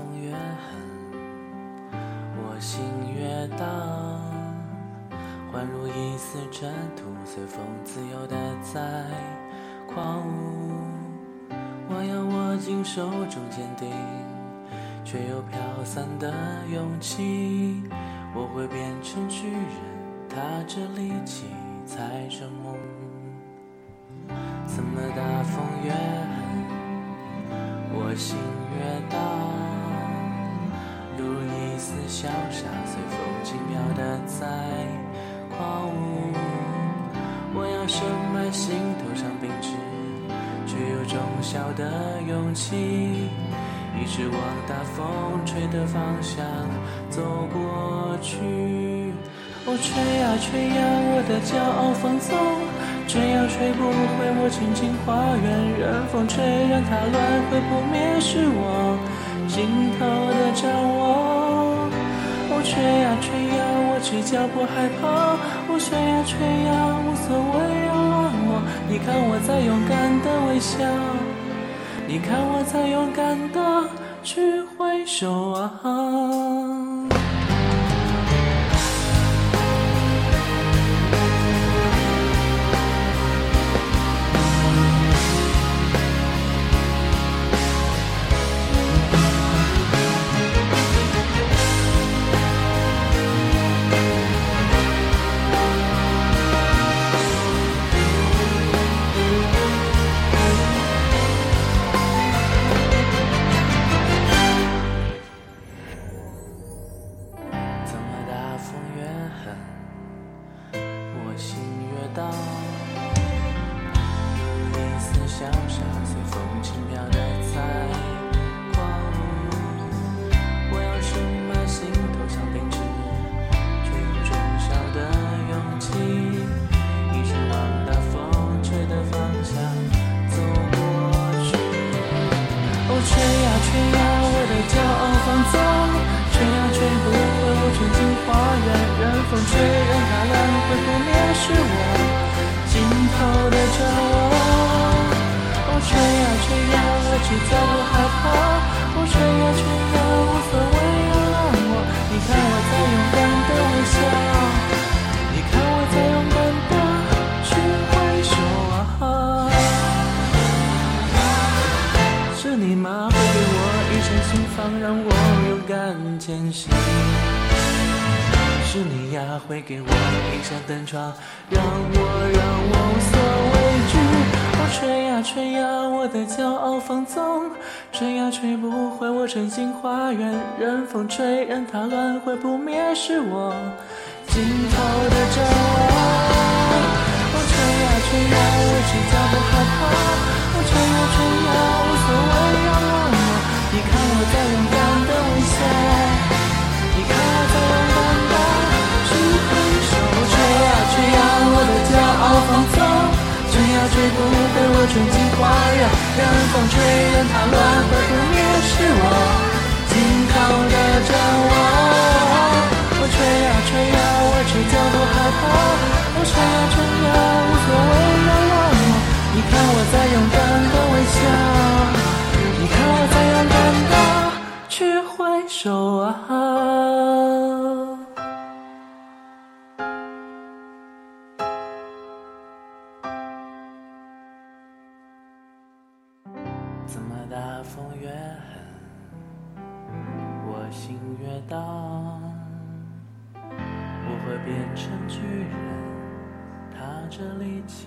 风越狠，我心越荡，宛如一丝尘土，随风自由的在狂舞。我要握紧手中坚定，却又飘散的勇气。我会变成巨人，踏着力气踩着梦。怎么大风越狠，我心越荡，潇洒，随风轻飘的在狂舞。我要深埋心头上秉持，却有种小的勇气，一直往大风吹的方向走过去。哦，吹呀吹呀，我的骄傲放纵，吹呀吹不回我纯净花园，任风吹，让它乱，会不灭是我尽头的展望。吹呀吹呀，我只脚不害怕。我，吹呀吹呀，无所谓，让我。你看我在勇敢的微笑，你看我在勇敢的去挥手啊。脚下，随风轻飘的在狂舞。我要深埋心头像秉持，却有种小的勇气，一直往大风吹的方向走过去。哦，吹呀吹呀，我的骄傲放纵，吹呀吹不回我纯净花园，任风吹，任它乱，会不灭是我是你吗？会给我一扇心房，让我勇敢前行。是你呀，会给我一扇灯窗，让我让我无所畏惧。我，吹呀吹呀，我的骄傲放纵，吹呀吹不回我纯净花园，任风吹，任它乱，会不灭是我尽头的展望。我，吹呀吹呀，我只脚不害不会我纯净花园，任风吹，任它乱，会不灭。怎么大风越狠，我心越荡，我会变成巨人，踏着力气